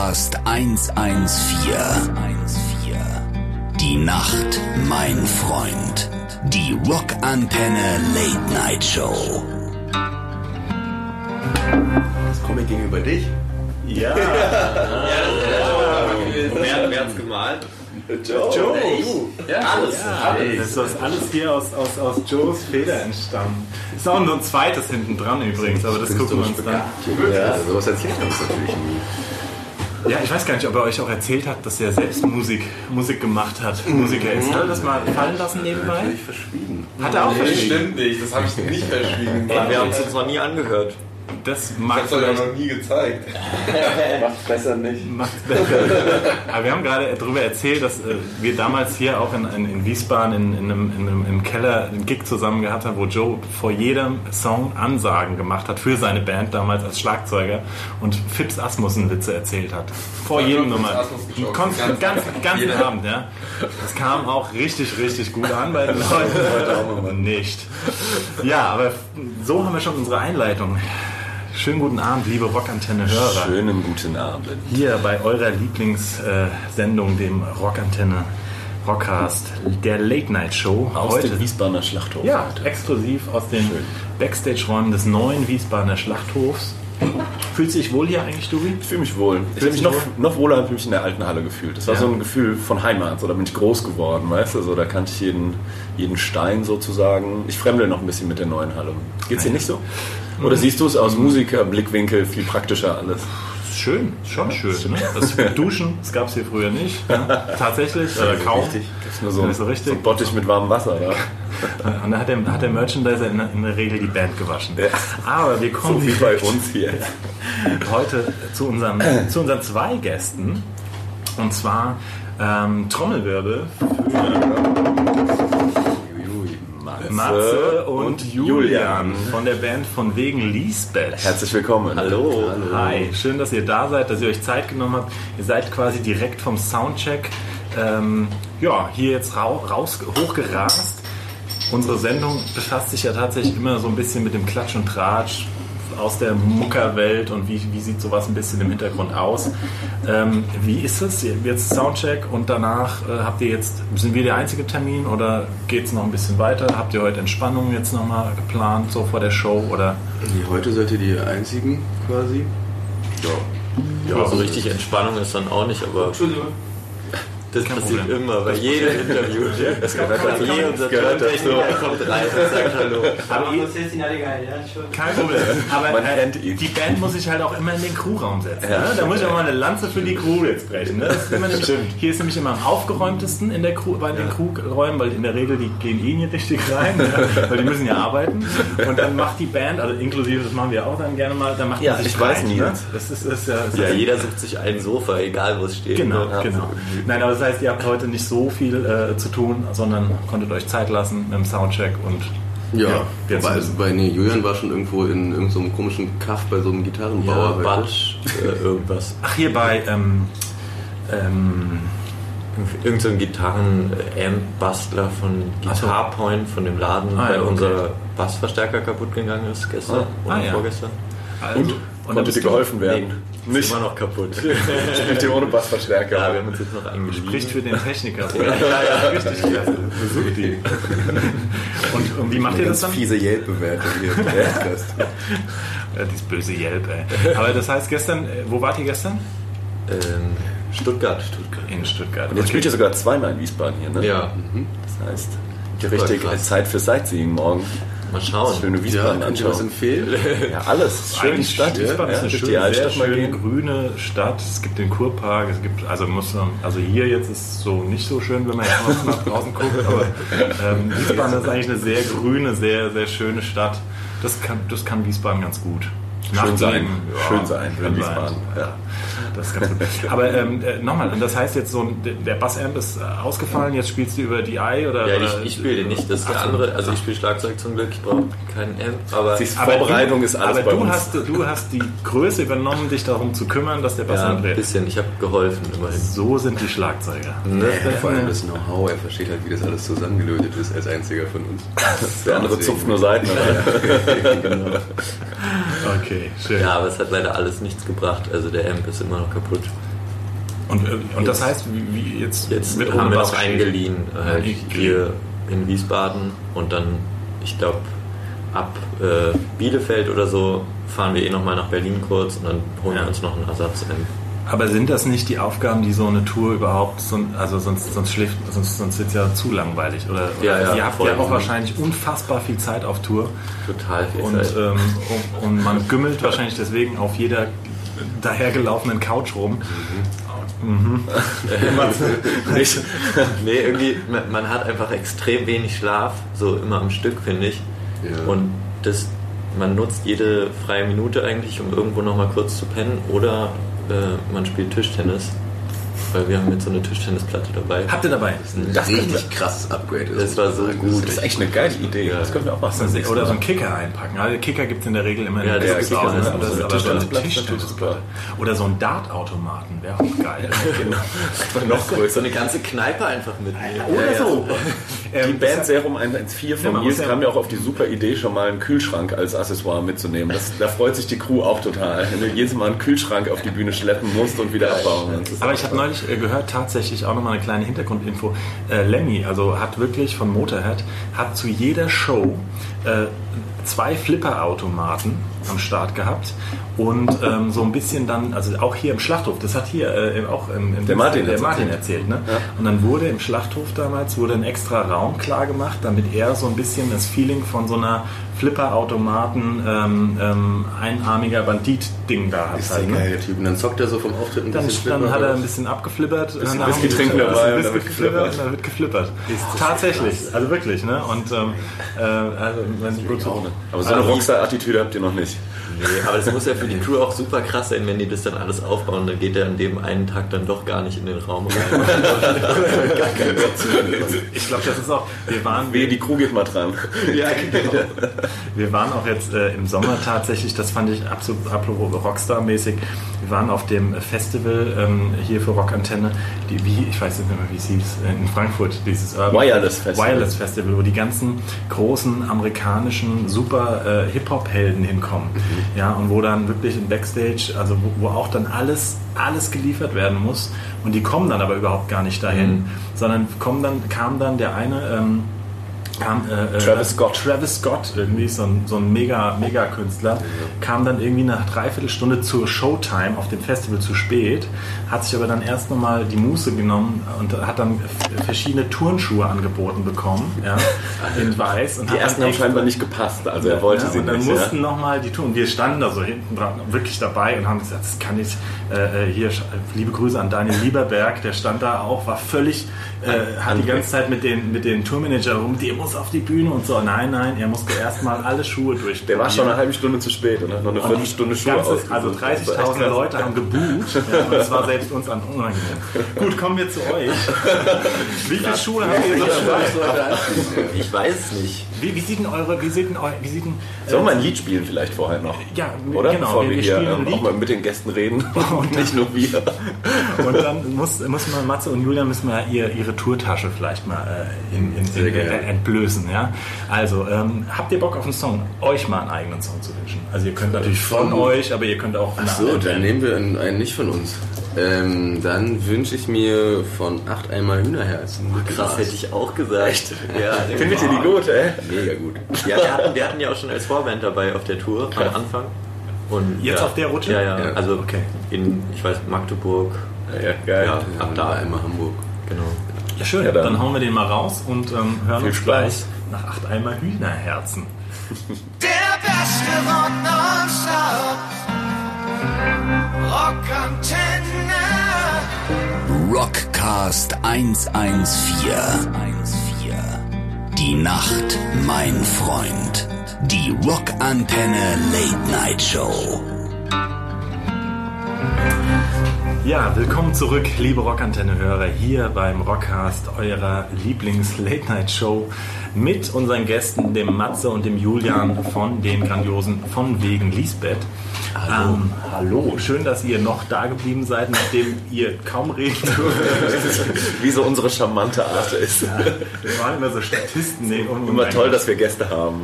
Rockcast 114. Die Nacht, mein Freund. Die Rockantenne Late Night Show. Das Comic gegenüber dich? Ja. Wer, wer hat's gemalt? Joe. Joe. Ja, alles. Ja, das ist alles hier aus, aus, aus Joes Feder entstammen. Ist auch nur ein zweites hinten dran übrigens, aber das gucken wir uns dann. Ja, sowas erzählt er uns natürlich nie. Ja, ich weiß gar nicht, ob er euch auch erzählt hat, dass er selbst Musik, Musik gemacht hat. Musiker ist. Hat er das mal fallen lassen nebenbei? Natürlich verschwiegen. Hat er auch Nee, verschwiegen. stimmt nicht, das habe ich nicht verschwiegen. Wir haben es uns noch nie angehört. Das Ich mag auch vielleicht noch nie gezeigt. Macht besser nicht. Macht's besser. Aber wir haben gerade darüber erzählt, dass äh, wir damals hier auch in, in, in Wiesbaden in, in, einem, in einem im Keller einen Gig zusammen gehabt haben, wo Joe vor jedem Song Ansagen gemacht hat für seine Band damals als Schlagzeuger und Fips Asmussen Witze erzählt hat. Vor Ja, jedem Nummer. Asmussen geschaut. Konstant, ganz, Ganz- ganzen jeder. Abend, ja. Das kam auch richtig, richtig gut an bei den Leuten. Nicht. Ja, aber so haben wir schon unsere Einleitung. Schönen guten Abend, liebe Rockantenne-Hörer. Schönen guten Abend. Hier bei eurer Lieblingssendung, dem Rockantenne Rockcast, der Late Night Show. Aus heute. dem Wiesbadener Schlachthof. ja, exklusiv aus den Backstage-Räumen des neuen Wiesbadener Schlachthofs. Fühlt sich wohl hier eigentlich, Dubi? Ich fühle mich wohl. Ich habe mich dich noch, wohl? noch wohler habe ich mich in der alten Halle gefühlt. Das war Ja. so ein Gefühl von Heimat. So, da bin ich groß geworden, weißt du? So, da kannte ich jeden, jeden Stein sozusagen. Ich fremdel noch ein bisschen mit der neuen Halle. Geht's dir nicht so? Oder siehst du es aus Musikerblickwinkel viel praktischer alles? Schön, schon schön. Ne? Das Duschen, das gab es hier früher nicht. Ja? Tatsächlich, oder kaum. Richtig. Das ist nur so, Nicht so richtig. so ein Bottich mit warmem Wasser. Ja? Und da hat der, hat der Merchandiser in, der- in der Regel die Band gewaschen. Aber wir kommen So wie bei uns hier. heute zu unseren, zu unseren zwei Gästen. Und zwar ähm, Trommelwirbel Matze, Matze und Julian von der Band von wegen Lisbeth. Herzlich willkommen. Hallo. Hi, schön, dass ihr da seid, dass ihr euch Zeit genommen habt. Ihr seid quasi direkt vom Soundcheck ähm, ja, hier jetzt rau raus, hochgerast. Unsere Sendung befasst sich ja tatsächlich immer so ein bisschen mit dem Klatsch und Tratsch aus der Muckerwelt und wie, wie sieht sowas ein bisschen im Hintergrund aus. Ähm, wie ist es jetzt Soundcheck und danach äh, habt ihr jetzt, sind wir der einzige Termin oder geht es noch ein bisschen weiter? Habt ihr heute Entspannung jetzt nochmal geplant, so vor der Show oder? Nee, heute seid ihr die einzigen quasi. Ja. also Ja, so so richtig richtig Entspannung ist dann auch nicht, aber das Kein passiert Problem. immer bei jedem Interview. Das gehört dazu. Unser gehört Tontechniker kommt rein und sagt Hallo. Aber ihr, Das ist ihn alle geil, ja, schon. Kein Problem. Aber Man äh, die Band muss sich halt auch immer in den Crewraum setzen. Ja, ne? Da muss ich auch ja. mal eine Lanze für die Crew jetzt brechen. Ne? Das ist immer nämlich, hier ist nämlich immer am aufgeräumtesten in der Crew, bei den Crewräumen, weil in der Regel die gehen eh nicht richtig rein, ja? weil die müssen ja arbeiten. Und dann macht die Band, also inklusive, das machen wir auch dann gerne mal, dann macht Ja, man sich ich weiß, Nils. Ne? Das ist, ist ja, ist Ja, jeder sucht sich ein Sofa, egal wo es steht. Genau, Ja. genau. Nein, aber das heißt, ihr habt heute nicht so viel äh, zu tun, sondern konntet euch Zeit lassen mit dem Soundcheck und Ja, Ja, jetzt- also bei nee, Julian war schon irgendwo in irgendeinem so einem komischen Kaff bei so einem Gitarrenbauer. Ja. Batsch, äh, irgendwas. Ach, hier bei ähm, ähm, Irgend so Gitarren-Amp-Bastler von Ach so. Guitar Point von dem Laden, Ah, ja, weil okay. unser Bassverstärker kaputt gegangen ist gestern oder Ah, ja. vorgestern. also, Und, da konnte dir du- geholfen werden? Nee, ist immer noch kaputt. Spielt ihr ohne Bassverstärker? ja, wir haben uns jetzt noch eingeliehen. Spricht für den Techniker. ja, ja, richtig klasse. Besucht die. Und, und wie macht ihr das dann? fiese Yelp-Bewertung hier. im Podcast. Ja, dieses böse Yelp, ey. Aber das heißt gestern, äh, wo wart ihr gestern? Ähm, Stuttgart. Stuttgart. In Stuttgart. Und jetzt spielt ihr sogar zweimal in Wiesbaden hier, ne? Ja, Das heißt, Super richtig krass. Zeit für Sightseeing morgen. Mal schauen. Schöne Ja, Wiesbaden könnt ihr was empfehlen? Ja, alles. Schöne Eigentlich Stadt. Wiesbaden ja, ist eine schöne, die sehr Altstadt mal schöne grüne Stadt. Es gibt den Kurpark, es gibt, also muss man, also hier jetzt ist es so nicht so schön, wenn man jetzt nach draußen guckt, aber ähm, Wiesbaden ist eigentlich eine sehr grüne, sehr, sehr schöne Stadt. Das kann, das kann Wiesbaden ganz gut. Schön sein. Ja, Schön sein kann in Wiesbaden. Ja, das ist ganz gut. Aber ähm, äh, nochmal, das heißt jetzt so, ein- der Bassamp ist äh, ausgefallen, jetzt spielst du über DI oder? Ja, oder ich, ich spiele den nicht, das ist der andere. Also ich spiele Schlagzeug zum Glück, ich brauche keinen Amp, aber Aber Vorbereitung du, ist alles aber bei du uns. Hast, du hast die Größe übernommen, dich darum zu kümmern, dass der ja, Bassamp ein dreht. bisschen. Ich habe geholfen immerhin. So sind die Schlagzeuger. Ne? Vor allem das Know-how, er versteht halt, wie das alles zusammengelötet ist, als einziger von uns. Der andere zupft nur Seiten. Okay, schön. Ja, aber es hat leider alles nichts gebracht. Also der Amp ist immer noch kaputt. Und, äh, und das heißt, wie, wie jetzt, Jetzt mit haben wir noch eingeliehen, halt Okay. hier in Wiesbaden und dann, ich glaube, ab äh, Bielefeld oder so fahren wir eh nochmal nach Berlin kurz und dann holen Ja. wir uns noch einen Ersatz. Ähm, Aber sind das nicht die Aufgaben, die so eine Tour überhaupt, so, also sonst, sonst schläft, sonst, sonst wird es ja zu langweilig, oder? Ja, oder ja, ihr habt voll. ja auch wahrscheinlich unfassbar viel Zeit auf Tour total viel und, Zeit. ähm, und, und man gümmelt wahrscheinlich deswegen auf jeder dahergelaufenen Couch rum. Nicht. nee, irgendwie, man, man hat einfach extrem wenig Schlaf, so immer am Stück, finde ich. Ja. Und das, man nutzt jede freie Minute eigentlich, um irgendwo nochmal kurz zu pennen oder äh, man spielt Tischtennis. Weil wir haben jetzt so eine Tischtennisplatte dabei. Habt ihr dabei? Ein Das richtig krasses Upgrade. Das war so gut. Das ist echt eine geile Idee. Das können wir auch machen. Oder so einen Kicker einpacken. Also Kicker gibt es in der Regel immer in Ja, der der Kicker, Kicker ne? ist auch das so ist aber so eine Tischtennisplatte ist Tischtennisplatte. Oder so ein Dartautomaten wäre auch geil. genau. noch So größer. eine ganze Kneipe einfach mitnehmen. Oder so. Die Ähm, Band Serum 114 Ja, von Nils ja- kam ja auch auf die super Idee, schon mal einen Kühlschrank als Accessoire mitzunehmen. Das, da freut sich die Crew auch total, wenn du jedes Mal einen Kühlschrank auf die Bühne schleppen musst und wieder abbauen. Aber ich habe neulich äh, gehört, tatsächlich auch nochmal eine kleine Hintergrundinfo. Äh, Lemmy, also hat wirklich von Motorhead, hat zu jeder Show äh, zwei Flipper-Automaten am Start gehabt und ähm, so ein bisschen dann, also auch hier im Schlachthof, das hat hier äh, auch im, im Der Martin der Martin erzählt. ne? Und dann wurde im Schlachthof damals wurde ein extra Raum klar gemacht, damit er so ein bisschen das Feeling von so einer Flipper-Automaten ähm, ähm, einarmiger Bandit-Ding da hat. Ist halt, der ne? Typ. Und dann zockt er so vom Auftritt ein Dann, bisschen dann hat er ein bisschen abgeflippert. Bisschen dann Whisky trinken ein dabei bisschen und dann wird geflippert dann wird geflippert. Tatsächlich, also wirklich, ne? Und ähm, äh, also, wenn gut, Aber so eine Rockstar-Attitüde habt ihr noch nicht. Nee, aber das muss ja für die Crew auch super krass sein, wenn die das dann alles aufbauen. Dann geht er an dem einen Tag dann doch gar nicht in den Raum rein. ich glaube, das ist auch. Wir waren, Wehe, die Crew geht mal dran. ja, genau. wir waren auch jetzt äh, im Sommer tatsächlich, das fand ich absolut apropos Rockstar-mäßig. Wir waren auf dem Festival ähm, hier für Rockantenne, die, wie, ich weiß nicht mehr, wie es hieß, in Frankfurt, dieses Urban Wireless Festival. Wireless Festival, wo die ganzen großen amerikanischen super äh, Hip-Hop-Helden hinkommen. Ja, und wo dann wirklich im Backstage, also wo, wo auch dann alles, alles geliefert werden muss. Und die kommen dann aber überhaupt gar nicht dahin, sondern kommen dann, kam dann der eine, ähm, kam, äh, äh, Travis Scott. Travis Scott, irgendwie so ein, so ein mega, mega Künstler, kam dann irgendwie nach Dreiviertelstunde zur Showtime auf dem Festival zu spät, hat sich aber dann erst nochmal die Muße genommen und hat dann verschiedene Turnschuhe angeboten bekommen, ja, in weiß. Und Die hat ersten dann haben scheinbar nicht gepasst, also er wollte ja, sie und dann nicht. mussten Ja. nochmal die Touren. Wir standen da so hinten dran, wirklich dabei und haben gesagt, das kann ich. Äh, äh, hier, liebe Grüße an Daniel Lieberberg, der stand da auch, war völlig, äh, hat die ganze Zeit mit den, mit den Tourmanager rum, der muss auf die Bühne und so. Nein, nein, er musste erstmal alle Schuhe durch. Der war schon eine halbe Stunde zu spät und hat noch eine Viertelstunde Schuhe Ganze. Also Das war echt 30.000 krass. Leute haben gebucht ja, und es war selbst uns an unangenehm. Gut, kommen wir zu euch. Wie viele Schuhe habt ihr so? Ich weiß es nicht. Wie, wie sieht denn eure, wie sieht denn eu, wie sieht denn, äh, Sollen wir ein Lied spielen vielleicht vorher noch? Ja, Oder? genau, Bevor wir- wir, wir hier ähm, auch mal mit den Gästen reden und nicht nur wir. Und dann muss, muss man, Matze und Julian müssen mal ihr, ihre Tourtasche vielleicht mal äh, in, in, in, äh, entblößen. Ja? Also, ähm, habt ihr Bock auf einen Song? Euch mal einen eigenen Song zu wünschen? Also ihr könnt natürlich von euch, aber ihr könnt auch von Ach einer so, anderen dann Band. nehmen wir einen, einen nicht von uns. Ähm, dann wünsche ich mir von acht einmal Hühnerherzen. Krass, hätte ich auch gesagt. Echt? Ja, Findet ihr die gut, ey? Mega gut. Ja, wir hatten, wir hatten ja auch schon als Vorband dabei auf der Tour am Anfang. Und Jetzt ja, auf der Rutsche? Ja, ja. Ja. Also Okay. in, ich weiß, Magdeburg. Ja, geil. Ja, Ja, ab da einmal Hamburg. Genau. Ja, schön. Ja, dann, dann- hauen wir den mal raus und ähm, hören Viel uns Spaß. gleich nach acht einmal Hühnerherzen. Der beste Rock nonstop. Rockantenne. Rockcast 114. Die Nacht, mein Freund. Die Rockantenne Late Night Show. Ja, willkommen zurück, liebe Rockantenne-Hörer, hier beim Rockcast, eurer Lieblings-Late-Night-Show mit unseren Gästen, dem Matze und dem Julian von den grandiosen Von Wegen Lisbeth. Hallo. Ähm, hallo, schön, dass ihr noch da geblieben seid, nachdem ihr kaum durftet. Wie so unsere charmante Art ist. Wir waren immer so Statisten. Nee, um- Immer toll, dass wir Gäste haben.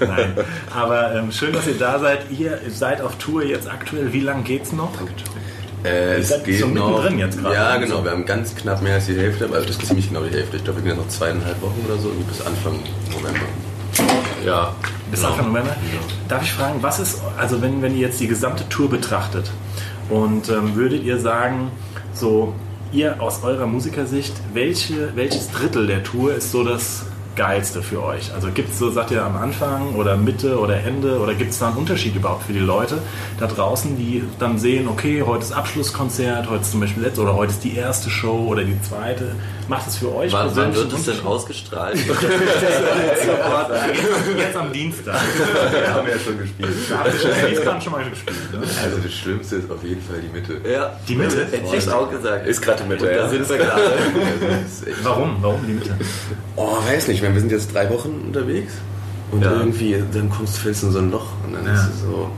Ja. Nein, aber ähm, schön, dass ihr da seid. Ihr seid auf Tour jetzt aktuell. Wie lange geht's noch? Äh, es geht so noch. jetzt gerade. Ja, genau. Wir haben ganz knapp mehr als die Hälfte, also das ist ziemlich genau die Hälfte. Ich glaube, wir gehen noch zweieinhalb Wochen oder so, bis Anfang November. Ja. Bis genau. Anfang November. Darf ich fragen, was ist, also wenn, wenn ihr jetzt die gesamte Tour betrachtet und ähm, würdet ihr sagen, so ihr aus eurer Musikersicht, welche, welches Drittel der Tour ist so das Geilste für euch? Also gibt es so, sagt ihr am Anfang oder Mitte oder Ende oder gibt es da einen Unterschied überhaupt für die Leute da draußen, die dann sehen, okay, heute ist Abschlusskonzert, heute ist zum Beispiel letzte oder heute ist die erste Show oder die zweite. Macht es für euch Wann, wann wird es denn ausgestrahlt? Jetzt am Dienstag. Wir haben ja schon gespielt. Da habt ihr schon schon mal gespielt. Ne? Also das Schlimmste ist auf jeden Fall die Mitte. ja. Die Mitte? Hätte ich auch gesagt. Ist gerade die Mitte, Da ja. sind wir gerade. Also Warum? Warum die Mitte? Oh, weiß nicht, wir sind jetzt drei Wochen unterwegs und Ja. irgendwie, dann kommst du fällst in so ein Loch und dann Ja. ist es so.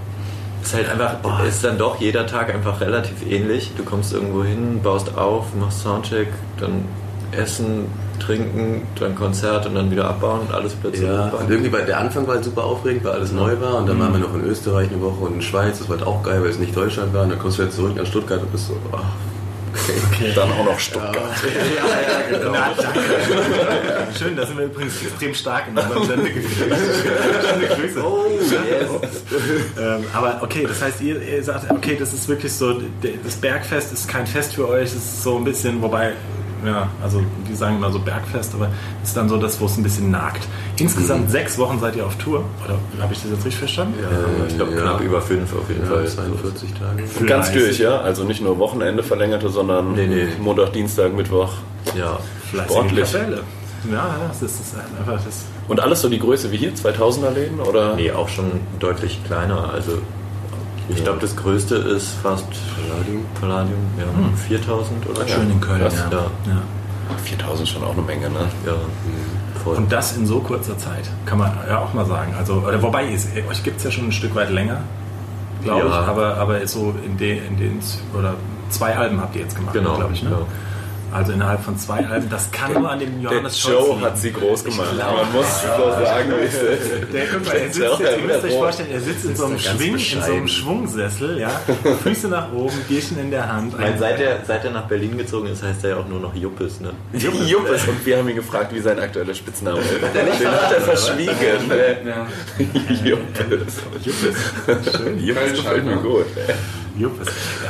ist halt einfach, ist dann doch jeder Tag einfach relativ ähnlich. Du kommst irgendwo hin, baust auf, machst Soundcheck, dann Essen, Trinken, dann Konzert und dann wieder abbauen und alles plötzlich. Ja, und irgendwie war der Anfang war halt super aufregend, weil alles neu war und dann waren wir noch in Österreich eine Woche und in Schweiz, das war halt auch geil, weil es nicht Deutschland war und dann kommst du jetzt zurück nach Stuttgart und bist so, oh, okay. Dann auch noch Stuttgart. Na, danke. Schön, da sind wir übrigens extrem stark in unserem Grüße. Oh, yes. Ähm, aber okay, das heißt, ihr, ihr sagt, okay, das ist wirklich so, das Bergfest ist kein Fest für euch, es ist so ein bisschen, wobei, ja, also die sagen immer so Bergfest, aber es ist dann so das, wo es ein bisschen nagt. Insgesamt sechs Wochen seid ihr auf Tour, oder habe ich das jetzt richtig verstanden? Ja, ich glaube Ja. knapp über fünf auf jeden Ja, Fall. 42 Tage. Und ganz durch, ja? Also nicht nur Wochenende verlängerte, sondern Nee, nee. Montag, Dienstag, Mittwoch. Ja. Sportlich. Ja, ja, das ist, das ist einfach das. Und alles so die Größe wie hier, 2000er Läden? Oder? Nee, auch schon deutlich kleiner. Also ich glaube, das größte ist fast Palladium. Palladium, ja, 4000 oder Schön in Köln, ja. Ja. ja. 4000 schon auch eine Menge, ne? Ja, voll. Und das in so kurzer Zeit, kann man ja auch mal sagen. Also, oder wobei, es- euch gibt es ja schon ein Stück weit länger, glaube Ja. ich, aber, aber so in den, in den, oder zwei Alben habt ihr jetzt gemacht, Genau, glaube ich. Ne? ja. Also innerhalb von zwei Alben, das kann nur an dem Der Johannes Scholz Joe liegen. hat sie groß gemacht. Man muss so sagen, wie es ist. Der, guck mal, er sitzt Ja, jetzt, ihr müsst euch ja. vorstellen, er sitzt in so einem, Schwing, in so einem. Schwungsessel, ja, Füße nach oben, Bierchen in der Hand. Ich meine, seit er, seit er nach Berlin gezogen ist, heißt er ja auch nur noch Juppes. Ne? Juppes. Und wir haben ihn gefragt, wie sein aktueller Spitzname ist. Den hat er verschwiegen. Juppes. Juppes gefällt mir gut. Juppes.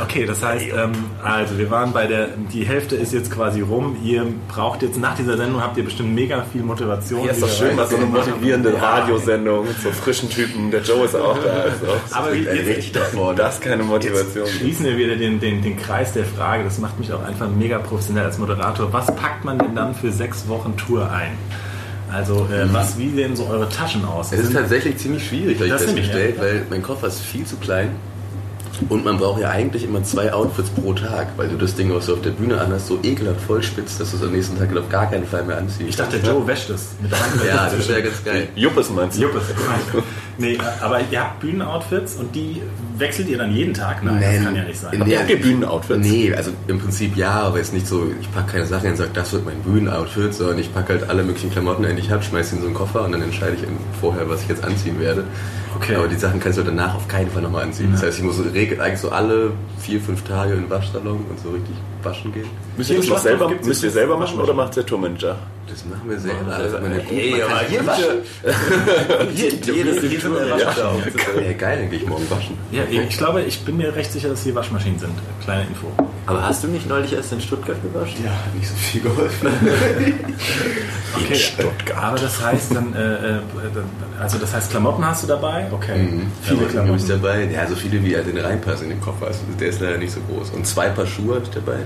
Okay, das heißt, ähm, also wir waren bei der, die Hälfte ist jetzt quasi rum. Ihr braucht jetzt nach dieser Sendung habt ihr bestimmt mega viel Motivation. Ja, ist doch schön, mal so eine motivierende Radiosendung mit so frischen Typen. Der Joe ist auch da. Also. Aber jetzt richtig da vorne. Das ist keine Motivation. schließen wir wieder den, den, den Kreis der Frage. Das macht mich auch einfach mega professionell als Moderator. Was packt man denn dann für sechs Wochen Tour ein? Also, äh, was, wie sehen so eure Taschen aus? Es ist tatsächlich ziemlich schwierig, habe ich Das finde ich, festgestellt, ja. weil mein Koffer ist viel zu klein und man braucht ja eigentlich immer zwei Outfits pro Tag, weil du das Ding, was du auf der Bühne anhast, so ekelhaft vollspitzt, dass du es am nächsten Tag auf gar keinen Fall mehr anziehst. ich dachte, der Joe wäscht es. Mit der Hand ja, das wäre ganz geil. Juppes meinst du? Juppes. nee, aber ihr habt Bühnenoutfits und die wechselt ihr dann jeden Tag? Nein, das kann ja nicht sein. Nee, Habt ihr Bühnenoutfits? Nee, also im Prinzip ja, aber jetzt nicht so, ich packe keine Sachen und sage, das wird mein Bühnenoutfit, sondern ich packe halt alle möglichen Klamotten, die ich habe, schmeiße sie in so einen Koffer und dann entscheide ich vorher, was ich jetzt anziehen werde. Okay. Aber die Sachen kannst du danach auf keinen Fall nochmal anziehen. Das heißt, ich muss eigentlich so alle vier, fünf Tage in den Waschsalon und so richtig waschen gehen. Müsst ihr das noch selber, müslt ihr selber machen oder macht der Tourmanager? Das machen wir selber. Also, meine ey, man aber hier waschen. Hier, jedes Jede Tour Tour der ja. Ja, geil, dann gehe ich morgen waschen. Ja, ich glaube, ich bin mir recht sicher, dass hier Waschmaschinen sind. Kleine Info. Aber hast du nicht neulich erst in Stuttgart gewaschen? Ja, hat nicht so viel geholfen. Okay. Stuttgart. Aber das heißt dann, äh, äh, also das heißt, Klamotten hast du dabei? Okay. Viele Viele Klamotten. Klamotten dabei. Ja, so viele wie halt in den reinpassen in den Koffer. Also der ist leider nicht so groß. Und zwei Paar Schuhe habe ich dabei,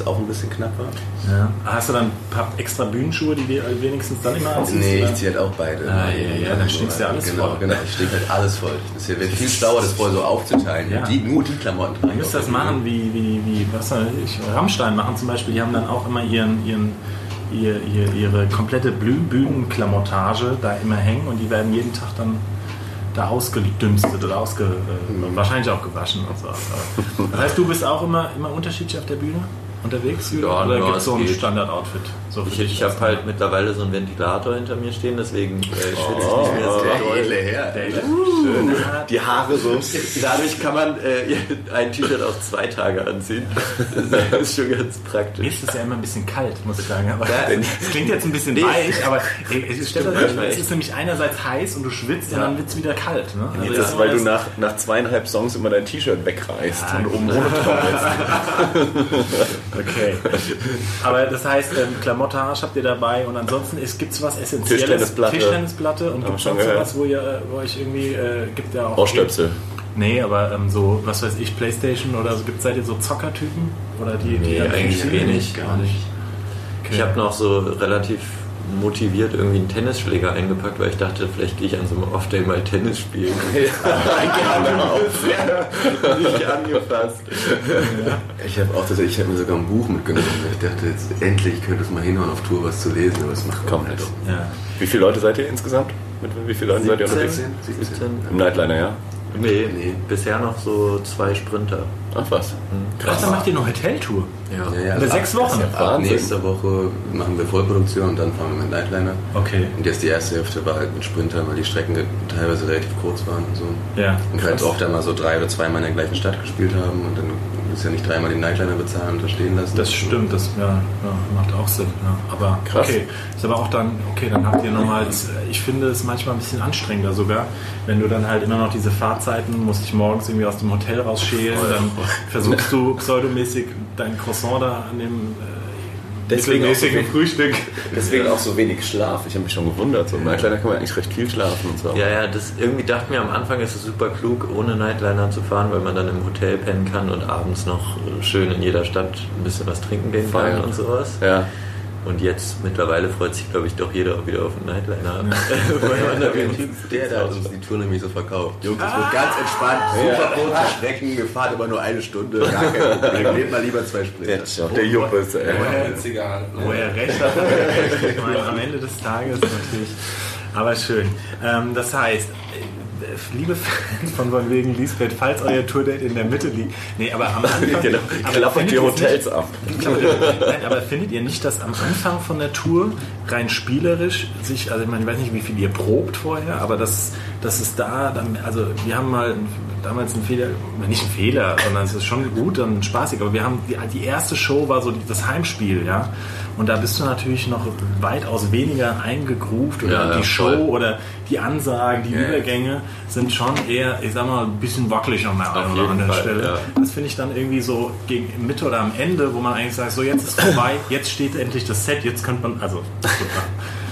was auch ein bisschen knapp war. Ja. Hast du dann ein paar extra Bühnenschuhe, die wir wenigstens dann immer anziehst? Nee, oder? ich ziehe halt auch beide. Ah, ja, ja, dann stickst du ja alles genau, voll. Genau, ich stecke halt alles voll. Das wäre viel schlauer, das voll so aufzuteilen. Ja. Die, nur die Klamotten Du tragen. müsst auf das machen wie, wie, wie was soll ich, Rammstein machen zum Beispiel, die haben dann auch immer ihren, ihren, ihr, ihr, ihre komplette Bühnenklamottage da immer hängen und die werden jeden Tag dann da ausgedünstet oder ausge, Mhm. äh, wahrscheinlich auch gewaschen und so. Das heißt, du bist auch immer, immer unterschiedlich auf der Bühne? Unterwegs? Ja, Oder gibt es so ein. Standard-Outfit? So Ich, ich habe halt mittlerweile so einen Ventilator hinter mir stehen, deswegen äh, schwitze ich Oh, nicht mehr so Der doll. edle Herr. Die Haare so. Dadurch kann man äh, ein T-Shirt auch zwei Tage anziehen. Das ist schon ganz Mir praktisch. ist es ja immer ein bisschen kalt, muss ich sagen. Aber Ja. es klingt jetzt ein bisschen Nee. weich, aber ey, es, stellt euch, manchmal es ist nämlich einerseits heiß und du schwitzt und Ja. dann wird es wieder kalt. Ne? Also Das ist, weil du nach, nach zweieinhalb Songs immer dein T-Shirt wegreißt Ja, und oben ohne trommelst. Okay. Aber das heißt, ähm, Klamottage habt ihr dabei und ansonsten gibt es was Essentielles? Tischtennisplatte. Tischtennisplatte und gibt es sonst was, wo ihr, wo euch irgendwie, äh, gibt ja auch... Ohrstöpsel. Nee, aber ähm, so, was weiß ich, Playstation oder so, gibt seid ihr so Zockertypen? Oder die, die Nee, eigentlich wenig. Gar nicht. Okay. Ich habe noch so relativ motiviert irgendwie einen Tennisschläger eingepackt, weil ich dachte, vielleicht gehe ich an so einem Off-Day mal Tennis spielen. nicht angefasst. Ich habe auch tatsächlich, ich habe mir sogar ein Buch mitgenommen. Ich dachte jetzt endlich könnte es mal hinhauen auf Tour was zu lesen, aber es macht Kommt halt nicht. auch. Ja. Wie viele Leute seid ihr insgesamt? Mit wie vielen Leuten seid ihr unterwegs? 17? 17? Im Nightliner, ja? Nee, Nee. bisher noch so zwei Sprinter. Ach was. Ach, dann macht ihr eine Hoteltour. Ja. Ja, ja, Über also sechs Wochen? Ab Wahnsinn. nächster Woche machen wir Vollproduktion und dann fahren wir mit Nightliner. Okay. Und jetzt die erste Hälfte war halt mit Sprintern, weil die Strecken teilweise relativ kurz waren und so. Ja. Und halt auch dann mal so drei oder zweimal in der gleichen Stadt gespielt haben und dann ist ja nicht dreimal den Nightliner bezahlen und da stehen lassen. Das stimmt, das ja, ja, macht auch Sinn. Ja. Aber Krass. okay, ist aber auch dann, okay, dann habt ihr nochmal, ich finde es manchmal ein bisschen anstrengender sogar, wenn du dann halt immer noch diese Fahrzeiten, musst dich morgens irgendwie aus dem Hotel rausschälen, dann versuchst du pseudomäßig dein Croissant da an dem äh, Deswegen auch so mittelmäßigen wenig- Frühstück. Deswegen auch so wenig Schlaf. Ich habe mich schon gewundert. So Nightliner kann man eigentlich recht viel schlafen und so. Ja, ja, das irgendwie dachte mir am Anfang ist es super klug, ohne Nightliner zu fahren, weil man dann im Hotel pennen kann und abends noch schön in jeder Stadt ein bisschen was trinken gehen kann Feiern. und sowas. Ja. Und jetzt mittlerweile freut sich, glaube ich, doch jeder auch wieder auf einen Nightliner. Da irgendwie- Der, der hat uns die Tour nämlich so verkauft. Jungs, es wird ganz entspannt, super kurze Strecken, wir fahren immer nur eine Stunde, gar kein Problem. Nehmt mal lieber zwei Sprinter. Jetzt schon. Der Juppes, ey. Wo er recht hat, er. Ich meine, am Ende des Tages natürlich. Aber schön. Ähm, das heißt, liebe Fans von Von wegen Lisbeth, falls euer Tourdate in der Mitte liegt. Nee, aber am Anfang. Genau. Klappert die Hotels ab. Nicht, Nein, aber findet ihr nicht, dass am Anfang von der Tour rein spielerisch sich, also ich meine, ich weiß nicht, wie viel ihr probt vorher, aber dass, dass es da, dann, also wir haben mal damals einen Fehler, nicht einen Fehler, sondern es ist schon gut und spaßig, aber wir haben, die, die erste Show war so die- das Heimspiel, ja, und da bist du natürlich noch weitaus weniger eingegroovt oder Ja, ja, die Show voll. oder die Ansagen, die Ja, ja. Übergänge sind schon eher, ich sag mal, ein bisschen wackelig an der einen oder anderen Fall, Stelle. ja. Das finde ich dann irgendwie so gegen Mitte oder am Ende, wo man eigentlich sagt, so jetzt ist vorbei, jetzt steht endlich das Set, jetzt könnte man, also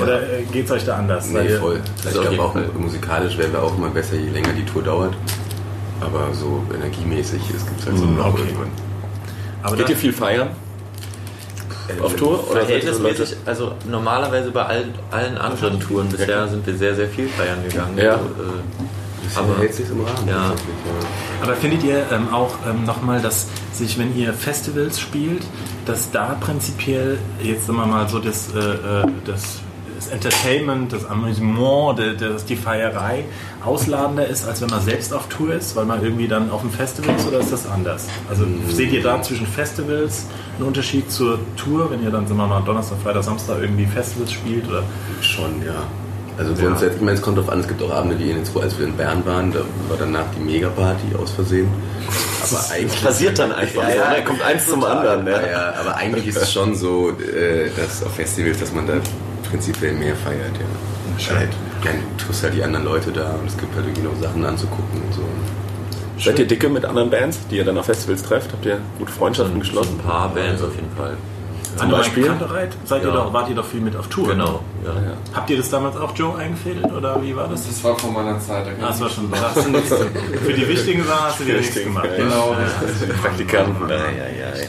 oder äh, geht's euch da anders? Weil Nee, ihr- voll. Ich glaube jeden auch Fall. musikalisch werden wir auch immer besser, je länger die Tour dauert. Aber so energiemäßig, es gibt halt so Mhm, ein Loch okay. irgendwann. Aber Geht ihr viel feiern? Auf Tour? Oder Verhältnismäßig, also normalerweise bei allen, allen anderen Touren bisher sind wir sehr, sehr viel feiern gegangen. Ja. Also, äh, Aber- hält sich im Rahmen. Ja. ja. aber findet ihr ähm, auch ähm, nochmal, dass sich, wenn ihr Festivals spielt, dass da prinzipiell, jetzt sagen wir mal so, das, äh, äh, das, das Entertainment, das Amüsement, der, das, die Feierei ausladender ist, als wenn man selbst auf Tour ist, weil man irgendwie dann auf dem Festival ist, oder ist das anders? Also seht ihr da zwischen Festivals einen Unterschied zur Tour, wenn ihr dann, sagen wir mal, Donnerstag, Freitag, Samstag irgendwie Festivals spielt? Oder? Schon, ja. Also grundsätzlich, ich meine, es kommt drauf an, es gibt auch Abende den zwei, als wir in Bern waren, da war danach die Megaparty aus Versehen. Aber eigentlich Passiert dann einfach. Ja, ja, ne? Kommt eins zum anderen. Ja, Ne? ja, aber eigentlich ist es schon so, äh, dass auf Festivals, dass man da prinzipiell mehr feiert, ja. Halt, dann triffst halt die anderen Leute da und es gibt halt irgendwie noch Sachen anzugucken und so. Seid ihr dicke mit anderen Bands, die ihr dann auf Festivals trefft? Habt ihr gute Freundschaften geschlossen? ein paar Bands auf jeden Fall. Zum Beispiel? Kantereit? Seid ihr Ja. doch, wart ihr doch viel mit auf Tour? Genau, ja. Habt ihr das damals auch Joe eingefädelt oder wie war das? Das war vor meiner Zeit. Da Ah, das war schon. Da hast du nichts, für die wichtigen Sachen hast du wieder nichts gemacht. ja. Genau. Praktikanten. Ja, ja, ja.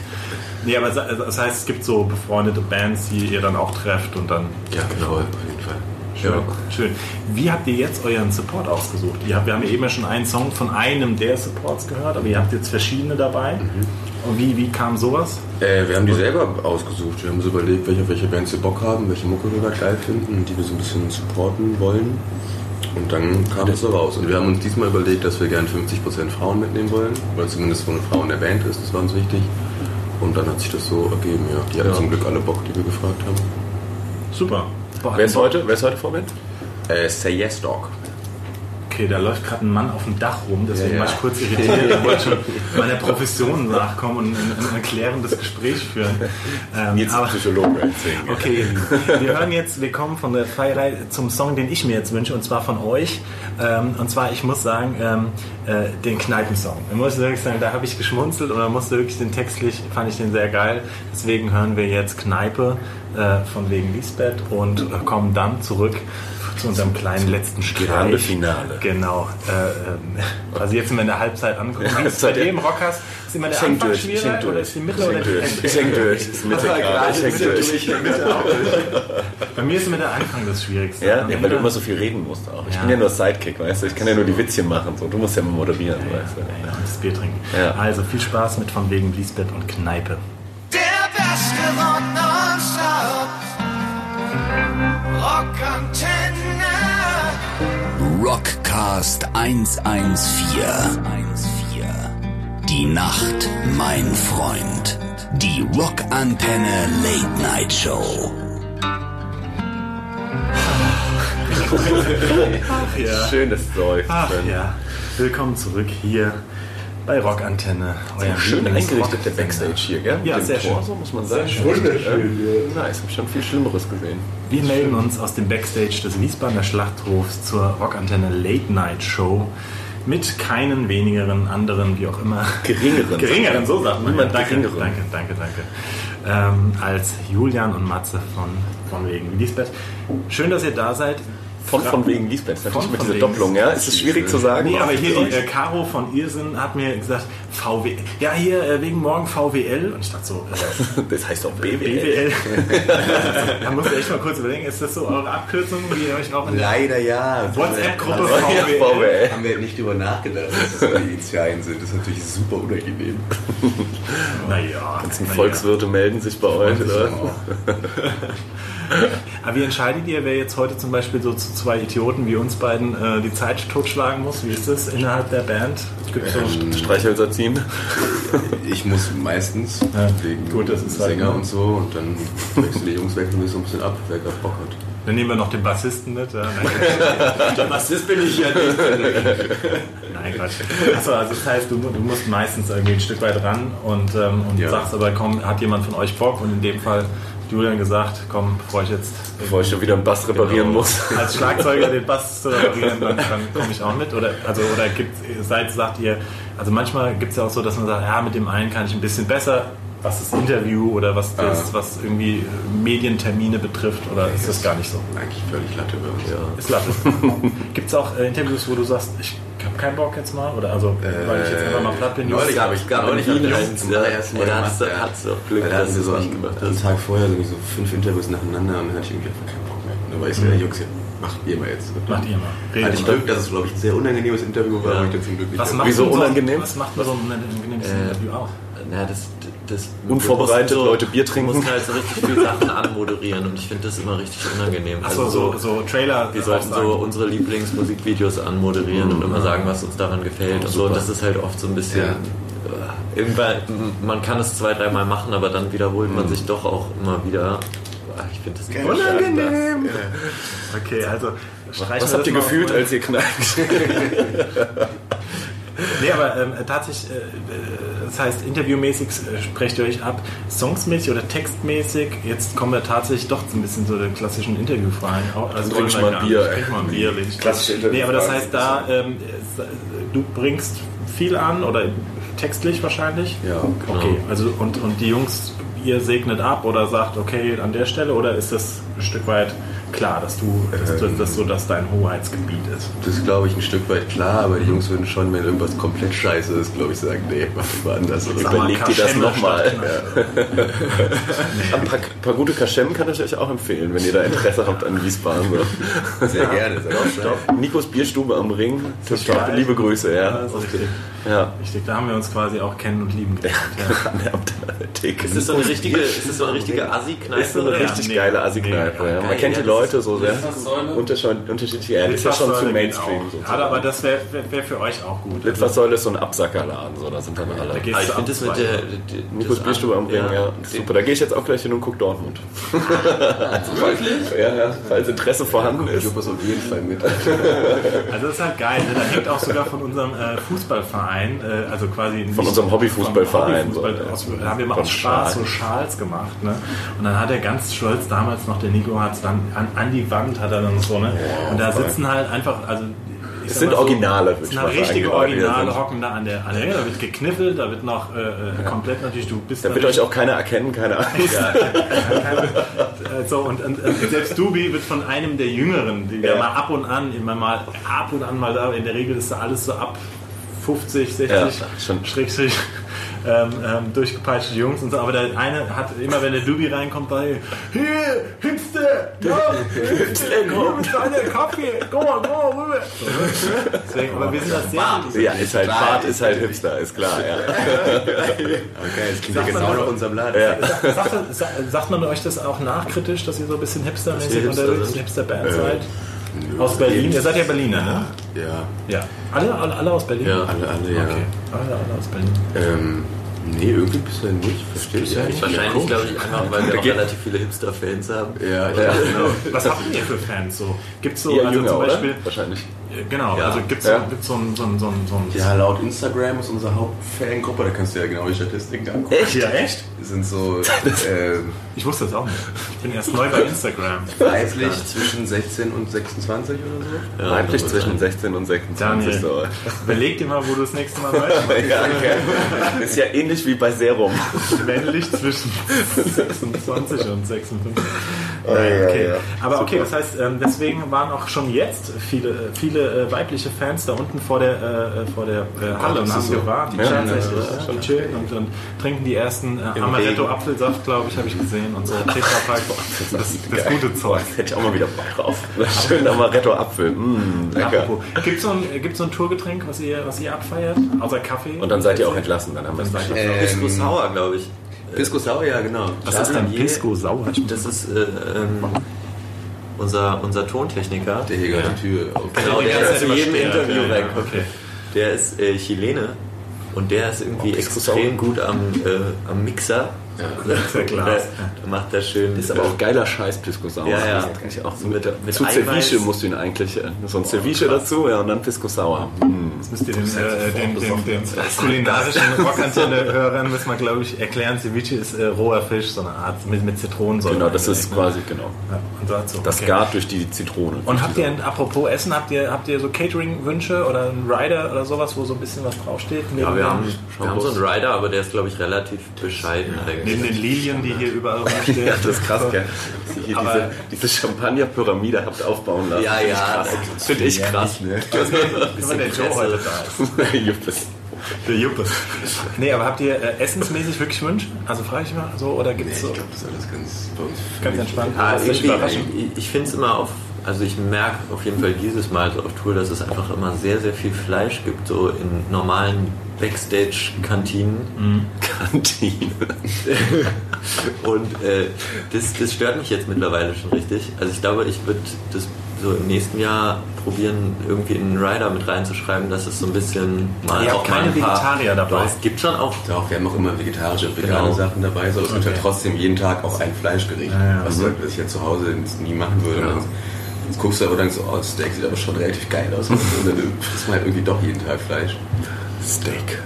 Nee, aber sa- das heißt, es gibt so befreundete Bands, die ihr dann auch trefft und dann. Ja, genau, auf jeden Fall. Schön. Schön. Wie habt ihr jetzt euren Support ausgesucht? Ihr habt, wir haben ja eben ja schon einen Song von einem der Supports gehört, aber ihr habt jetzt verschiedene dabei. Und wie, wie kam sowas? Äh, wir haben die selber ausgesucht. Wir haben uns überlegt, welche, welche Bands wir Bock haben, welche Mucke wir da geil finden und die wir so ein bisschen supporten wollen. Und dann kam das so raus. Und wir haben uns diesmal überlegt, dass wir gerne 50% Frauen mitnehmen wollen, weil zumindest von Frauen der Band ist, das war uns wichtig. Und dann hat sich das so ergeben, ja. Die hatten Ja. zum Glück alle Bock, die wir gefragt haben. Super. Boah, Wer ist heute, wer ist heute Vorbild? Äh, Say Yes Dog. Okay, da läuft gerade ein Mann auf dem Dach rum, deswegen Ja, ja. war ich kurz irritiert. Ich wollte schon meiner Profession nachkommen und ein, ein erklärendes Gespräch führen. Ähm, Jetzt aber- Psychologe erzählen. Okay, wir hören jetzt, wir kommen von der Feierei zum Song, den ich mir jetzt wünsche, und zwar von euch. Ähm, und zwar, ich muss sagen, ähm, äh, den Kneipensong. Ich muss wirklich sagen, da habe ich geschmunzelt und da musste wirklich den textlich, fand ich den sehr geil. Deswegen hören wir jetzt Kneipe äh, von wegen Lisbeth und äh, kommen dann zurück zu unserem kleinen letzten Grande Streich. Finale. Genau. Äh, ähm, also jetzt sind wir in der Halbzeit angekommen. Wie ist bei dem Rockers? Ist immer der Ich Anfang durch, ich schwieriger oder ist die Mitte Ich oder die. Ende? Ich häng durch. Das ist Mitte gerade. Ich häng durch. Bei mir ist immer der Anfang das Schwierigste. Ja, ja, weil du immer so viel reden musst auch. Ich Ja. bin ja nur Sidekick, weißt du? Ich kann ja nur die Witzchen machen. So. Du musst ja immer moderieren, Ja, weißt du? ja, und das Bier trinken. Ja. Also viel Spaß mit von wegen Lisbeth und Kneipe. Der beste Rock nonstop. Rockantenne. Rockcast 114. Die Nacht, mein Freund. Die Rockantenne Late Night Show. Ach ja. Schönes Seufzen. Ach ja. Willkommen zurück hier bei Rockantenne. Euer Schön eingerichtet der Lieblings-Rocksender. Backstage hier, gell? Ja, sehr Tor, schön. So muss man sagen. Wunderschön. Ja. Nice, hab schon viel Schlimmeres gesehen. Wir melden uns aus dem Backstage des Wiesbadener Schlachthofs zur Rockantenne Late Night Show mit keinen wenigeren anderen, wie auch immer. Geringeren. Geringeren, so sagt man. Niemand danke, geringeren. danke, danke, danke. Ähm, als Julian und Matze von, von wegen Lisbeth. Schön, dass ihr da seid. Von, von wegen Lisbeth, natürlich Von- mit von dieser Doppelung, ja? Ist es schwierig zu sagen? Nee, aber hier die äh, Caro von Irrsinn hat mir gesagt, VW. Ja, hier äh, wegen morgen VWL. Und ich dachte so, äh, Das heißt auch BWL. BWL. da muss ich echt mal kurz überlegen, ist das so eure Abkürzung, die ihr euch auch in der Leider ja. WhatsApp-Gruppe VWL? VWL. Haben wir nicht drüber nachgedacht, dass das die Initialien sind. Das ist natürlich super unangenehm. Naja. Die naja. Volkswirte melden sich bei euch, oder? Aber wie entscheidet ihr, wer jetzt heute zum Beispiel so zu zwei Idioten wie uns beiden äh, die Zeit totschlagen muss? Wie ist das innerhalb der Band? Gibt so Ähm, Streichhölzer ziehen. Ich muss meistens Ja, wegen gut, das ist halt, Sänger ne? und so und dann wechseln die Jungs wechseln wir so ein bisschen ab, wer gerade Bock hat. Dann nehmen wir noch den Bassisten mit. Ja, nein. der Bassist bin ich ja nicht. Nein, Quatsch. Achso, also das heißt, du, du musst meistens irgendwie ein Stück weit ran und, ähm, und Ja. sagst aber, komm, hat jemand von euch Bock? Und in dem Fall Julian gesagt, komm, bevor ich jetzt Bevor ich schon wieder einen Bass reparieren Genau. muss. als Schlagzeuger den Bass zu reparieren, dann, dann komme ich auch mit. Oder, also, oder gibt, seid, sagt ihr, also manchmal gibt es ja auch so, dass man sagt, ja, mit dem einen kann ich ein bisschen besser, was das Interview oder was, das, was irgendwie Medientermine betrifft, oder ist das gar nicht so? Eigentlich völlig Latte bei uns. Ja. Ist Latte. Gibt es auch äh, Interviews, wo du sagst, ich habe keinen Bock jetzt mal? Oder also, weil ich jetzt einfach mal platt bin. Neulich habe ich einen ich Jungs, das zum allerersten Mal gemacht. hat's doch- hat's doch Glück, Weil da dass du so es einen, nicht gemacht einen hast. Tag vorher so fünf Interviews nacheinander und dann hatte ich irgendwie einfach keinen Bock mehr. Und dann war ich ja, Jungs, ja, macht ihr mal jetzt. Macht ihr mal. Redet Hatte ich. Glück, dass es, glaube ich, ein sehr unangenehmes Interview war, Ja. aber ich dann zum Glück nicht Was macht Wieso so, unangenehm? Was macht man so ein unangenehmes Äh, Interview auch? Na, das, das Unvorbereitet, wir mussten Leute Bier trinken. Wir mussten halt so richtig viele Sachen anmoderieren und ich finde das immer richtig unangenehm. Achso, so, so Trailer. wir sollten so unsere Lieblingsmusikvideos anmoderieren und immer sagen, was uns daran gefällt und so. Und das ist halt oft so ein bisschen. Ja. äh, Irgendwann, man kann es zwei, dreimal machen, aber dann wiederholt man sich doch auch immer wieder. Ach, Ich finde das nicht Unangenehm. Okay, also streichen Was habt ihr gefühlt, als ihr knallt? Nee, aber ähm, tatsächlich, äh, äh, das heißt, interviewmäßig äh, sprecht ihr euch ab, songsmäßig oder textmäßig. Jetzt kommen wir tatsächlich doch ein bisschen zu den klassischen Interviewfragen. Also Trink mal ein Bier. Trink mal ein Bier. Klassische Nee, aber das heißt, da, ähm, äh, du bringst viel an oder textlich wahrscheinlich? Ja, Okay, also und, und die Jungs, ihr segnet ab oder sagt, okay, an der Stelle oder ist das ein Stück weit klar, dass du, dass, du, dass so das dein Hoheitsgebiet ist? Das ist, glaube ich, ein Stück weit klar, aber die Jungs würden schon, wenn irgendwas komplett scheiße ist, glaube ich, sagen, nee, mach mal anders. Oder Überlegt ihr das nochmal. Kneipe. Ein paar, paar gute Kaschem kann ich euch auch empfehlen, wenn ihr da Interesse habt an Wiesbaden. So. Sehr gerne. Auch Bescheid. Nikos Bierstube am Ring. geil. liebe Grüße, ja. Das ist richtig. Ja. Richtig, da haben wir uns quasi auch kennen und lieben gelernt. Ja. Ist das so eine richtige, ist das so eine richtige Assi-Kneipe? ist so eine richtig geile Assi-Kneipe. Ja. Man kennt ja, die das Leute so sehr Litfaßsäule? unterschiedlich. unterschiedlich ja, das ist ja schon zu Mainstream. sozusagen. Ja, aber das wäre wär, für euch auch gut. Litfaßsäule ist so ein Absackerladen, so, da sind dann alle. Da geht's Aber ich finde das mit der. Nikos Bierstube am Ring, ja, super. Da gehe ich jetzt auch gleich hin und gucke Dortmund. Wirklich? Ja, ja, falls Interesse vorhanden ist. Ich muss auf jeden Fall mit. Also das ist halt geil. Ne? Da hängt auch sogar von unserem äh, Fußballverein, äh, also quasi Von unserem Hobbyfußballverein, so, ja. da haben wir mal aus Spaß Schal. so Schals gemacht. Ne? Und dann hat er ganz stolz damals noch, der Nico hat es dann an, an die Wand hat er dann so. Ne? Und da sitzen halt einfach, also Es sind so, Originale, würde ich sind mal halt sagen. richtige Originale, sind. hocken da an der, an der Da wird gekniffelt, da wird noch äh, äh, komplett natürlich, du bist Da wird euch auch keiner erkennen, keine Angst. äh, so, und, und, und selbst Dubi wird von einem der Jüngeren, die ja Ja. mal ab und an, immer mal ab und an mal da, in der Regel ist da alles so ab 50, 60, Ja, schon. Schrägstrich, ähm, ähm, durchgepeitschte Jungs und so. Aber der eine hat immer, wenn der Dubi reinkommt, da hier, Hipster, ja, Hipster, komm, mit deiner Kaffee, komm mal, komm mal rüber. Deswegen, aber wir sind das sehr, Ja, ist halt Fahrt, ist halt Hipster, ist klar, ja. Okay, das klingt ja Sagt man genau nach unserem Laden. Sagt, sa- sagt man euch das auch nachkritisch, dass ihr so ein bisschen hipstermäßig unterwegs? Hipster-Band seid? Aus Berlin? Ihr seid ja Berliner, ne? Ja, Ja. Alle, alle, alle aus Berlin? Ja. alle, alle, ja. Okay. Alle, alle aus Berlin. Ähm, nee, irgendwie bisher nicht. Verstehe ich eigentlich. Wahrscheinlich, glaube ich, einfach, weil wir auch relativ viele Hipster-Fans haben. Ja, ja, genau. Was habt ihr für Fans so? Gibt's so, Eher also jünger, zum oder? Beispiel, Wahrscheinlich. Äh, genau, Ja. also gibt's, Ja. so, gibt's so ein, so ein, so ein, so ein Ja, laut Instagram ist unsere Hauptfangruppe, da kannst du ja genau die Statistiken angucken. Echt? Ja, echt? Die sind so ähm, Ich wusste das auch nicht. Ich bin erst neu bei Instagram. weiblich zwischen 16 und 26 oder so. Ja, Weiblich zwischen 16 und 26. Daniel, So. überleg dir mal, wo du das nächste Mal weißt. Ja, okay. Ist ja ähnlich wie bei Serum. Männlich zwischen 26 und 56. ja, okay. ja. Aber okay, das heißt, ähm, deswegen waren auch schon jetzt viele, äh, viele äh, weibliche Fans da unten vor der, äh, vor der äh, Halle und das haben so. gewartet. Ja, tatsächlich. ja, Ja, die chillen und, und trinken die ersten äh, Im Amaretto Regen. Apfelsaft, glaube ich, habe ich gesehen und so. Tetrapack. Das, das gute Zeug. Hätte ich auch mal wieder Bock drauf. Schön Amaretto-Apfel. Mm, lecker. Gibt es so, ein- gibt's so ein Tourgetränk, was ihr, was ihr abfeiert? Außer Kaffee? Und dann seid ihr auch entlassen, dann haben wir es geschafft. Pisco Sour, glaube ich. Pisco Sour, ja, genau. Was ist denn Pisco Sauer? Das ist äh, ähm, unser, unser Tontechniker. Der hier gerade die Tür auf. Genau, der ist zu jedem Interview ja, ja, weg. okay. Der ist äh, Chilene und der ist irgendwie Oh, extrem gut am, äh, am Mixer. Glas. Da macht er schön. Ist aber auch geiler Scheiß Pisco Sour. Ja, ja. Das ich auch So mit, mit Zu. Ceviche musst du ihn eigentlich, äh, so ein Ceviche dazu, ja, und dann Pisco Sour. Mm. Das müsst ihr den, äh, den, den, den kulinarischen Rockantenne-Hörern müssen wir, glaube ich, erklären. Ceviche ist äh, roher Fisch, so eine Art mit, mit Zitronensäure. Genau, das ist Ne? quasi, genau. Ja, und dazu. Das okay. gart durch die Zitrone. Und habt ihr, apropos Essen, habt ihr, habt ihr so Catering-Wünsche oder einen Rider oder sowas, wo so ein bisschen was draufsteht? Ja, Neben wir haben, wir haben so einen Rider, aber der ist, glaube ich, relativ bescheiden eigentlich. Neben den Lilien, die hier überall rumstehen. Ja, das ist krass, gell? Dass ihr hier diese, diese Champagner-Pyramide habt aufbauen lassen. Ja, ja, Das Finde ich krass. Wenn der Joe heute da ist. Juppes. Der Juppes. Nee, aber habt ihr äh, essensmäßig wirklich Wünsche? Also frage ich mal so, oder gibt es so Ich glaube, das ist alles ganz ganz entspannt? Ah, irgendwie, überraschen? ich ich finde es immer auf, also ich merke auf jeden Fall dieses Mal so auf Tour, dass es einfach immer sehr, sehr viel Fleisch gibt, so in normalen Backstage-Kantinen. Kantine. Und äh, das, das stört mich jetzt mittlerweile schon richtig. Also ich glaube, ich würde das so im nächsten Jahr probieren, irgendwie in einen Rider mit reinzuschreiben, dass es so ein bisschen mal habt mal keine ein paar- Vegetarier dabei. Doch, es gibt schon auch Doch, wir haben auch immer vegetarische und vegane Genau. Sachen dabei, so, aber es gibt halt trotzdem jeden Tag auch ein Fleischgericht, Ja, ja. was, halt, was ich ja zu Hause nie machen würde. Ja. Und guckst du aber dann so, oh, Steak sieht aber schon relativ geil aus. Und dann frisst man halt irgendwie doch jeden Tag Fleisch. Steak.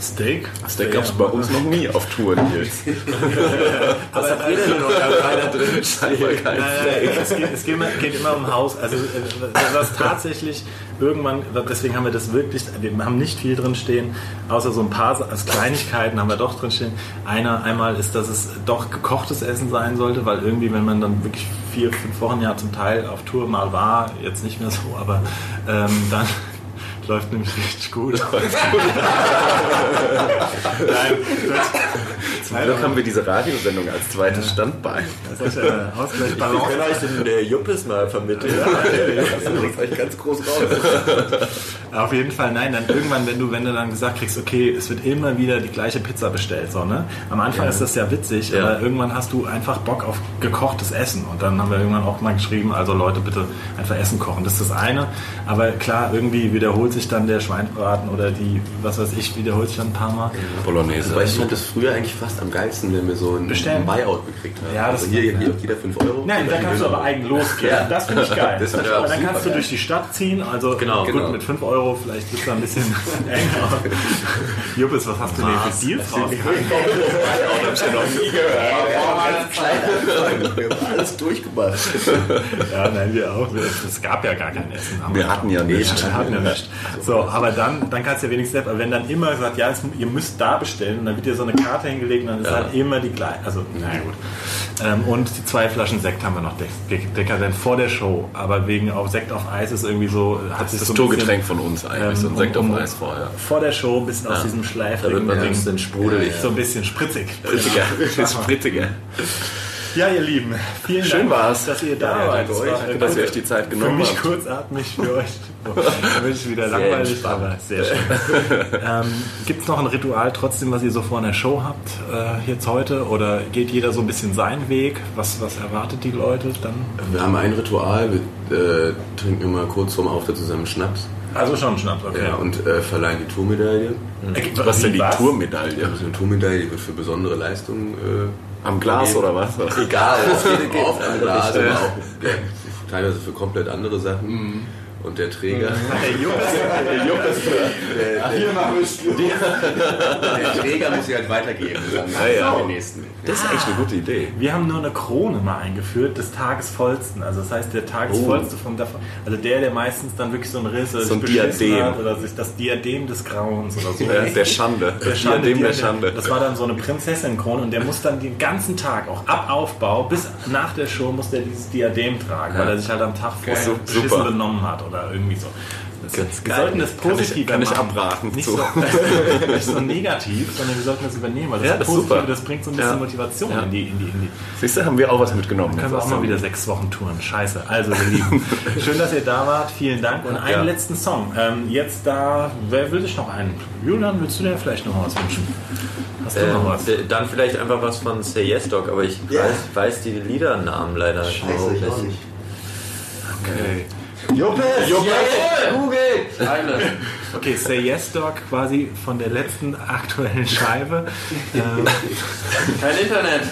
Steak? Steak gab es bei uns noch nie auf Tour, Nils. Was habt ihr denn noch Rider drin? Scheinbar kein nein, es, geht, es geht, immer, geht immer um Haus. Also äh, was tatsächlich irgendwann, deswegen haben wir das wirklich, wir haben nicht viel drin stehen, außer so ein paar als Kleinigkeiten haben wir doch drin stehen. Einer einmal ist, dass es doch gekochtes Essen sein sollte, weil irgendwie, wenn man dann wirklich vier, fünf Wochen ja zum Teil auf Tour mal war, jetzt nicht mehr so, aber ähm, dann läuft nämlich richtig gut. Nein, Zum Glück haben wir diese Radiosendung als zweites Standbein. das ist ja Ausgleich Wir können euch den äh, Juppes mal vermitteln. Das bringt euch ganz groß raus. Auf jeden Fall, nein, dann irgendwann, wenn du, wenn du dann gesagt kriegst, okay, es wird immer wieder die gleiche Pizza bestellt, so, ne? Am Anfang ist das ja witzig, Ja. aber irgendwann hast du einfach Bock auf gekochtes Essen. Und dann haben wir irgendwann auch mal geschrieben, also Leute, bitte einfach Essen kochen. Das ist das eine. Aber klar, irgendwie wiederholt sich dann der Schweinsbraten oder die, was weiß ich, wiederholt sich dann ein paar Mal. Bolognese. Weil ich fand das früher eigentlich fast am geilsten, wenn wir so ein Bestellen. Buyout gekriegt haben. Ja, das- also hier ja. jeder, jeder 5 Euro. Nein, da kannst du aber eigen losgehen. Ja. Das finde ich geil. Das dann kannst du durch die Stadt ziehen. Also Genau, gut, genau. mit 5 Euro vielleicht ist da ein bisschen enger. Juppes, was hast du denn für Deals rausgeholt? Wir haben alles durchgemacht. Ja, nein, wir auch. Es gab ja gar kein Essen. Wir hatten ja nichts. Wir hatten ja nicht. So, aber dann, dann kannst du ja wenigstens, aber wenn dann immer gesagt, ja, es, ihr müsst da bestellen, und dann wird dir so eine Karte hingelegt und dann ist halt immer die gleiche. Also, na gut. Ähm, und die zwei Flaschen Sekt haben wir noch de- dekadent vor der Show. Aber wegen auch Sekt auf Eis ist irgendwie so, hat sich Das so ein bisschen, Tourgetränk von uns eigentlich, so ein ähm, Sekt auf um- Eis vorher. vor der Show ein bisschen aus diesem Da wird man so ein bisschen sprudelig. So ein bisschen spritzig. Spritziger. Spritziger. Ja, ihr Lieben, vielen Schön Dank, war's. dass ihr da Ja, wart. danke äh, dass ihr euch die Zeit Für genommen mich habt. kurzatmig, für euch für mich wieder langweilig, entspannt. aber sehr schön. ähm, Gibt es noch ein Ritual trotzdem, was ihr so vor einer Show habt, äh, jetzt heute? Oder geht jeder so ein bisschen seinen Weg? Was, was erwartet die Leute dann? Wir haben ein Ritual, wir äh, trinken immer kurz vorm Auftritt zusammen Schnaps Also schon Schnaps, okay. ja, und äh, verleihen die Tourmedaille. Äh, Was ist denn die was? Tourmedaille? Also eine Tourmedaille die wird für besondere Leistungen äh, Am Glas vergeben. oder was? Egal, es geht, auf andere Glas, aber auch ja, teilweise für komplett andere Sachen. Und der Träger, Der Juppes, der Träger muss sie halt weitergeben dann Ja, ja. den nächsten. Das ist echt eine gute Idee. Wir haben nur eine Krone mal eingeführt des Tagesvollsten. Also das heißt der Tagesvollste vom davon. Also der, der meistens dann wirklich so ein Riss oder So ein Diadem. hat oder sich das Diadem des Grauens oder so. Ja, der Schande. Der Schande, Diadem der. Schande. Das war dann so eine Prinzessin-Krone und der muss dann den ganzen Tag, auch ab Aufbau bis nach der Show, muss der dieses Diadem tragen, weil er sich halt am Tag vorher so- beschissen benommen hat oder irgendwie so. Das, Ganz wir sollten das Kann ich- positiv kann ich machen. abraten Nicht so, nicht so negativ, sondern wir sollten das übernehmen. Weil das, Ja, das ist positiv, super. das bringt so ein bisschen Ja. Motivation Ja. in, die, in, die, in die Siehst du, haben wir auch was mitgenommen. können wir auch mal wieder sechs Wochen touren. Scheiße. Also, ihr Lieben, schön, dass ihr da wart. Vielen Dank. Und einen Ja. letzten Song. Ähm, jetzt da, wer will sich noch einen? Julian, willst du dir vielleicht noch was wünschen? Hast du noch Ähm, was? d- dann vielleicht einfach was von Say Yes Dog, aber ich weiß, weiß die Liedernamen leider überhaupt nicht. Okay. Juppes! Google! Okay, Say Yes Dog quasi von der letzten aktuellen Scheibe. Ähm, Kein Internet!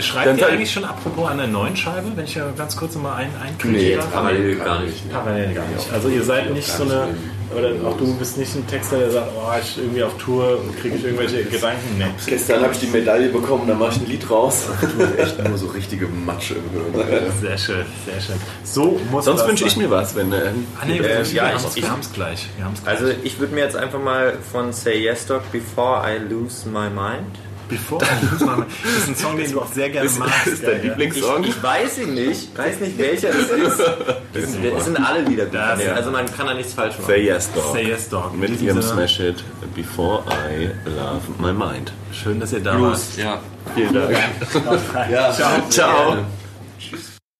schreibt Dann ihr eigentlich schon apropos an der neuen Scheibe, wenn ich ja ganz kurz mal ein einkriege? Nee, darf? Parallel gar nicht. Parallel gar nicht. Also ihr seid nicht so eine, oder auch du bist nicht ein Texter, der sagt, oh, ich irgendwie auf Tour und kriege ich irgendwelche Gedanken. Nee. Gestern habe ich die Medaille bekommen, da mache ich ein Lied raus. Echt nur so richtige Matsche im Hören. Sehr schön, sehr schön. So muss Sonst wünsche ich mir was, wenn. Äh, Ah, nee, Äh, wir, ja, haben ich- es ich- wir haben's gleich. Wir haben's gleich. Also ich würde mir jetzt einfach mal von Say Yes Dog Before I Lose My Mind. Bevor I lose my mind. Das ist ein Song, den du auch sehr gerne ist, magst. ist dein ja. Lieblingssong? Ich weiß ihn nicht, weiß nicht welcher das ist. Das sind, das sind alle Lieder gut. Das-. Also man kann da nichts falsch machen. Say Yes Dog. Say Yes Dog. Mit ihrem Smash Hit Before I Love My Mind. Schön, dass ihr da wart. Ja, vielen Dank. Ja. Ciao. Ciao. Tschüss.